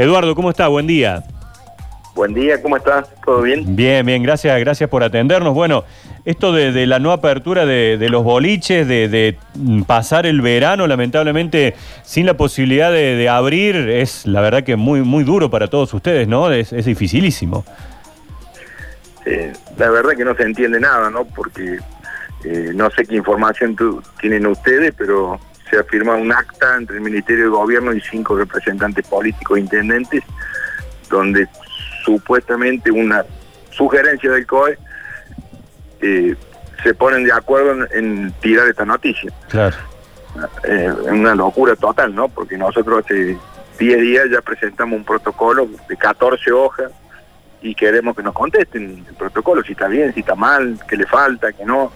Eduardo, ¿cómo está? Buen día. Buen día, ¿cómo estás? ¿Todo bien? Bien, bien, gracias, gracias por atendernos. Bueno, esto de, de la no apertura de, de los boliches, de, de, pasar el verano, lamentablemente, sin la posibilidad de, abrir, es la verdad que muy, muy duro para todos ustedes, ¿no? Es, es dificilísimo. Eh, la verdad que no se entiende nada, ¿no? Porque eh, no sé qué información tienen ustedes, pero se ha firmado un acta entre el Ministerio de Gobierno y cinco representantes políticos e intendentes, donde supuestamente una sugerencia del COE eh, se ponen de acuerdo en, en tirar esta noticia. Claro. Eh, es una locura total, ¿no? Porque nosotros hace 10 días ya presentamos un protocolo de 14 hojas y queremos que nos contesten el protocolo, si está bien, si está mal, qué le falta, qué no.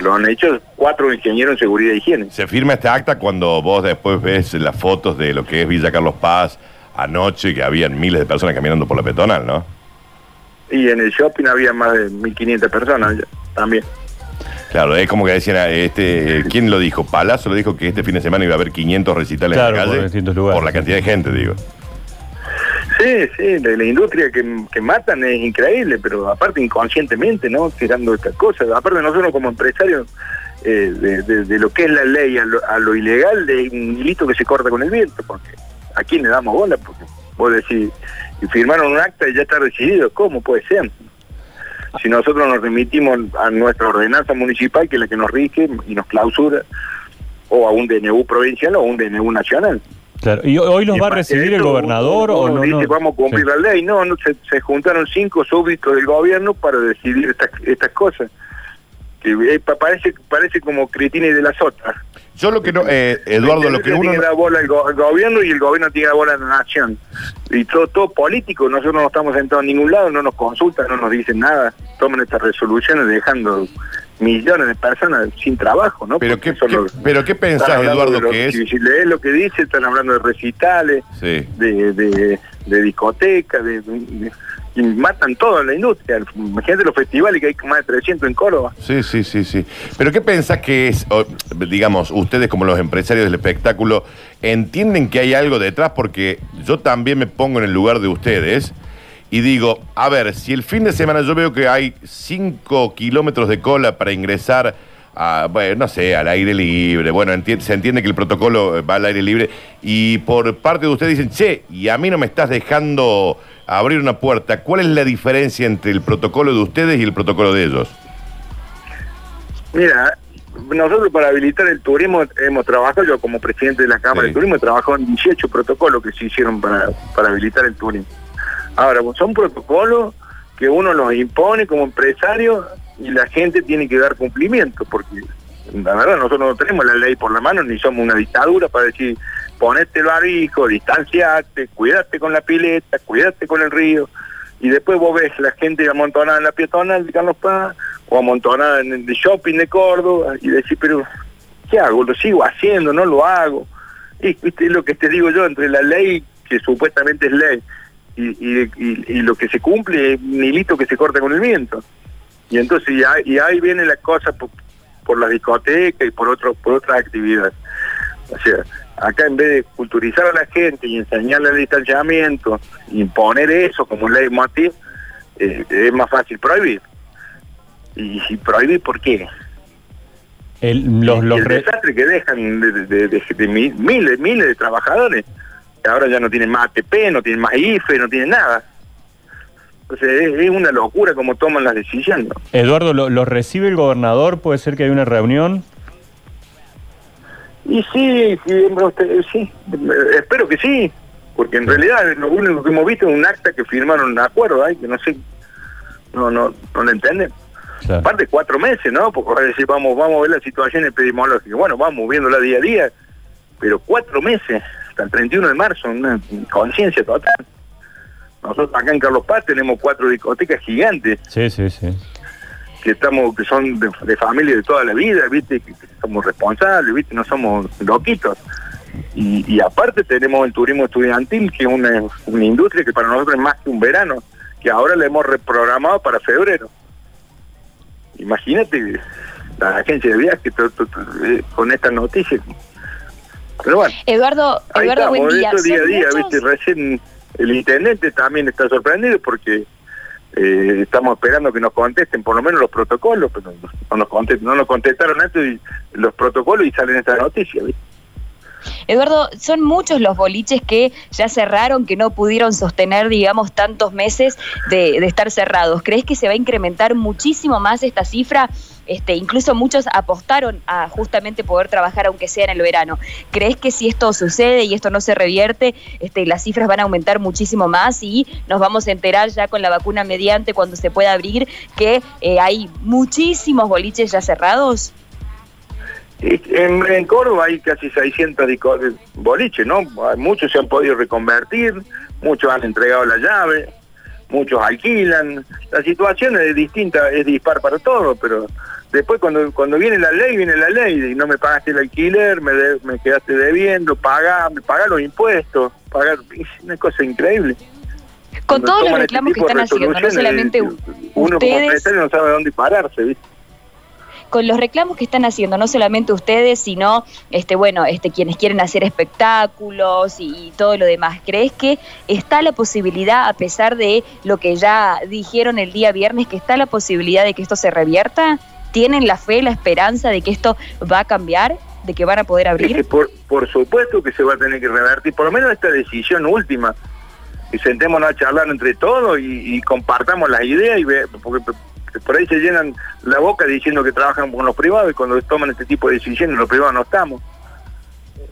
Lo han hecho cuatro ingenieros en seguridad e higiene. Se firma este acta cuando vos después ves las fotos de lo que es Villa Carlos Paz anoche, que habían miles de personas caminando por la peatonal, ¿no? Y en el shopping había más de 1.500 personas también. Claro, es como que decían, ah, este, ¿quién lo dijo? Palazzo lo dijo que este fin de semana iba a haber 500 recitales Claro, en la por calle. distintos lugares. Por la cantidad de gente, digo. Sí, sí, la, la industria que, que matan es increíble, pero aparte inconscientemente, ¿no? Tirando estas cosas. Aparte nosotros como empresarios, eh, de, de- lo que es la ley a lo, ilegal, de un hilito que se corta con el viento, porque ¿a quién le damos bola? Porque vos decís, firmaron un acta y ya está decidido, ¿cómo puede ser? Si nosotros nos remitimos a nuestra ordenanza municipal, que es la que nos rige y nos clausura, o a un DNU provincial o a un DNU nacional. Claro. ¿Y hoy los Y va a recibir el gobernador uno o no? Dice, no? vamos a cumplir Sí. la ley. No, no se, se juntaron cinco súbditos del gobierno para decidir estas, estas cosas. Que eh, pa- parece parece como cretines de las otras. Yo lo que no, eh, Eduardo, lo que uno... tiene dar bola go- al gobierno y el gobierno tiene dar bola la nación. Y todo, todo político, nosotros no estamos sentados en ningún lado, no nos consultan, no nos dicen nada. Toman estas resoluciones dejando millones de personas sin trabajo, ¿no? Pero Porque qué, qué- los- pero qué pensás, Eduardo, que es... Si, lees lo que dice, están hablando de recitales, Sí. de, de, de discoteca, de, de- y matan todo en la industria. Imagínate los festivales que hay más de 300 en Córdoba. Sí, sí, sí, sí. Pero ¿qué pensás que es, o, digamos, ustedes como los empresarios del espectáculo, entienden que hay algo detrás? Porque yo también me pongo en el lugar de ustedes y digo, a ver, si el fin de semana yo veo que hay 5 kilómetros de cola para ingresar a, bueno, no sé, al aire libre, bueno, enti- se entiende que el protocolo eh, va al aire libre y por parte de ustedes dicen, che, y a mí no me estás dejando abrir una puerta, ¿cuál es la diferencia entre el protocolo de ustedes y el protocolo de ellos? Mira, nosotros para habilitar el turismo hemos trabajado, yo como presidente de la Cámara Sí. de Turismo he trabajado en 18 protocolos que se hicieron para, para habilitar el turismo. Ahora, pues, son protocolos que uno los impone como empresario y la gente tiene que dar cumplimiento, porque la verdad nosotros no tenemos la ley por la mano, ni somos una dictadura para decir, ponete el barbijo, distanciate, cuídate con la pileta, cuídate con el río, y después vos ves la gente amontonada en la peatonal de Carlos Paz, o amontonada en el shopping de Córdoba, y decís, pero, ¿qué hago? ¿Lo sigo haciendo? ¿No lo hago? Y viste, lo que te digo yo, entre la ley, que supuestamente es ley, y, y, y- y lo que se cumple es un hilito que se corta con el viento. Y entonces, y ahí, y ahí viene la cosa por, por las discotecas y por, otro, por otras actividades. O sea, acá en vez de culturizar a la gente y enseñarle el distanciamiento, imponer eso como ley motiv, eh, es más fácil prohibir. ¿Y, prohibir por qué? El- los, los el re- desastre que dejan de, de- de- de mi- miles, miles de trabajadores, ahora ya no tienen más ATP, no tienen más IFE, no tienen nada. Entonces es, es una locura como toman las decisiones. ¿no? Eduardo, ¿lo, lo recibe el gobernador? ¿Puede ser que hay una reunión? Y sí, sí, sí, eh, espero que sí, porque en realidad lo único que hemos visto es un acta que firmaron un acuerdo, ay, que no sé, no, no, no lo entienden. Claro. Aparte cuatro meses, ¿no? Porque decir, vamos, vamos a ver la situación epidemiológica. Bueno, vamos viéndola día a día, pero cuatro meses, hasta el 31 de marzo, una conciencia total. Nosotros acá en Carlos Paz tenemos cuatro discotecas gigantes Sí, sí, sí. que estamos que son de, de familia de toda la vida, ¿viste? Que, que somos responsables, ¿viste? No somos loquitos. Y, y aparte tenemos el turismo estudiantil, que es una, una industria que para nosotros es más que un verano, que ahora le hemos reprogramado para febrero. Imagínate la agencia de viajes eh, con esta noticia. Pero bueno, Eduardo, ahí Eduardo estamos, buen día. esto día a ¿Son día, muchos? ¿viste? Recién el intendente también está sorprendido porque eh, estamos esperando que nos contesten por lo menos los protocolos, pero no nos, contest- no nos contestaron antes los protocolos y salen estas noticias, ¿viste? Eduardo, son muchos los boliches que ya cerraron, que no pudieron sostener, digamos, tantos meses de, de estar cerrados. ¿Crees que se va a incrementar muchísimo más esta cifra? Este, incluso muchos apostaron a justamente poder trabajar aunque sea en el verano. ¿Crees que si esto sucede y esto no se revierte, este, las cifras van a aumentar muchísimo más y nos vamos a enterar ya con la vacuna mediante cuando se pueda abrir que eh, hay muchísimos boliches ya cerrados? En, en Córdoba hay casi 600 disco- boliches, ¿no? Muchos se han podido reconvertir, muchos han entregado la llave, muchos alquilan. La situación es distinta, es dispar para todos, pero después cuando cuando viene la ley, viene la ley, y no me pagaste el alquiler, me, de- me quedaste debiendo, paga, me paga los impuestos, pagar, es una cosa increíble. Con Cuando todos los este reclamos que están haciendo, no solamente Uno como ustedes... empresario no sabe dónde pararse, ¿viste? con los reclamos que están haciendo, no solamente ustedes, sino este bueno, este quienes quieren hacer espectáculos y, y todo lo demás. ¿Crees que está la posibilidad, a pesar de lo que ya dijeron el día viernes, que está la posibilidad de que esto se revierta? ¿Tienen la fe, la esperanza de que esto va a cambiar? ¿De que van a poder abrir? por, por supuesto que se va a tener que revertir, por lo menos esta decisión última, y sentémonos a charlar entre todos y, y compartamos las ideas, y ve, porque por ahí se llenan la boca diciendo que trabajan con los privados y cuando toman este tipo de decisiones los privados no estamos.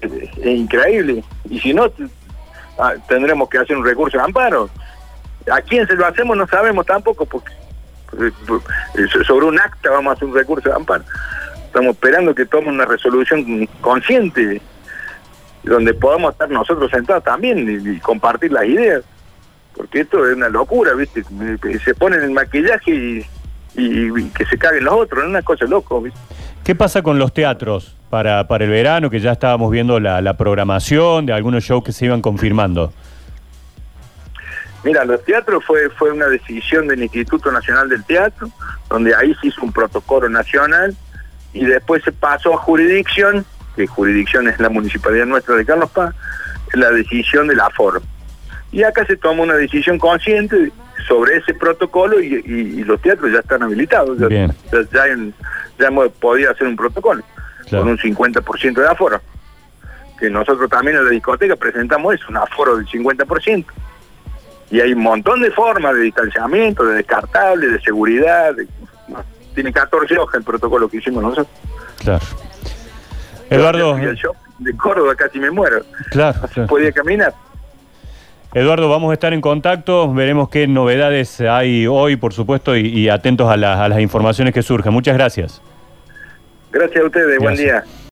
Es, es increíble. Y si no, ah, tendremos que hacer un recurso de amparo. ¿A quién se lo hacemos? No sabemos tampoco, porque sobre un acta vamos a hacer un recurso de amparo. Estamos esperando que tomen una resolución consciente, donde podamos estar nosotros sentados también y, compartir las ideas. Porque esto es una locura, ¿viste? Se ponen el maquillaje y, que se caguen los otros, es una cosa loco. ¿Qué pasa con los teatros para, para el verano? Que ya estábamos viendo la programación de algunos shows que se iban confirmando. Mira, los teatros fue, fue una decisión del Instituto Nacional del Teatro, donde ahí se hizo un protocolo nacional y después se pasó a jurisdicción, que jurisdicción es la municipalidad nuestra de Carlos Paz, la decisión del aforo. Y acá se toma una decisión consciente sobre ese protocolo y, y- y los teatros ya están habilitados. Ya, Bien. ya, ya en- ya hemos podido hacer un protocolo Claro. con un 50% de aforo. Que nosotros también en la discoteca presentamos eso, un aforo del 50%. Y hay un montón de formas de distanciamiento, de descartable, de seguridad. de- no, tiene 14 hojas el protocolo que hicimos nosotros. Claro. Eduardo, shopping de Córdoba casi me muero. claro, claro. podía caminar. Eduardo, vamos a estar en contacto, veremos qué novedades hay hoy, por supuesto, y, y atentos a, las- a las informaciones que surjan. Muchas gracias. Gracias a ustedes, buen día.